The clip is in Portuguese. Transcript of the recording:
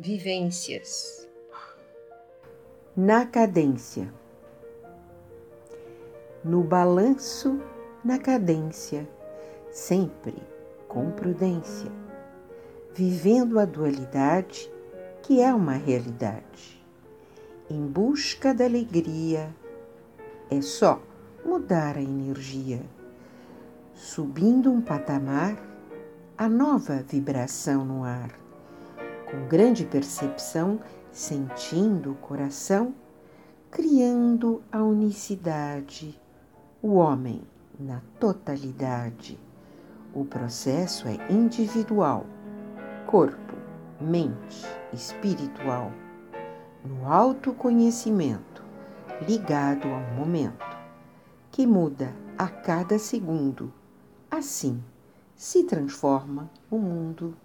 vivências. Na cadência. No balanço, na cadência, sempre com prudência, vivendo a dualidade que é uma realidade. Em busca da alegria, é só mudar a energia, subindo um patamar, a nova vibração no ar com grande percepção, sentindo o coração, criando a unicidade, o homem na totalidade. O processo é individual, corpo, mente, espiritual, no autoconhecimento, ligado ao momento, que muda a cada segundo. Assim se transforma o mundo.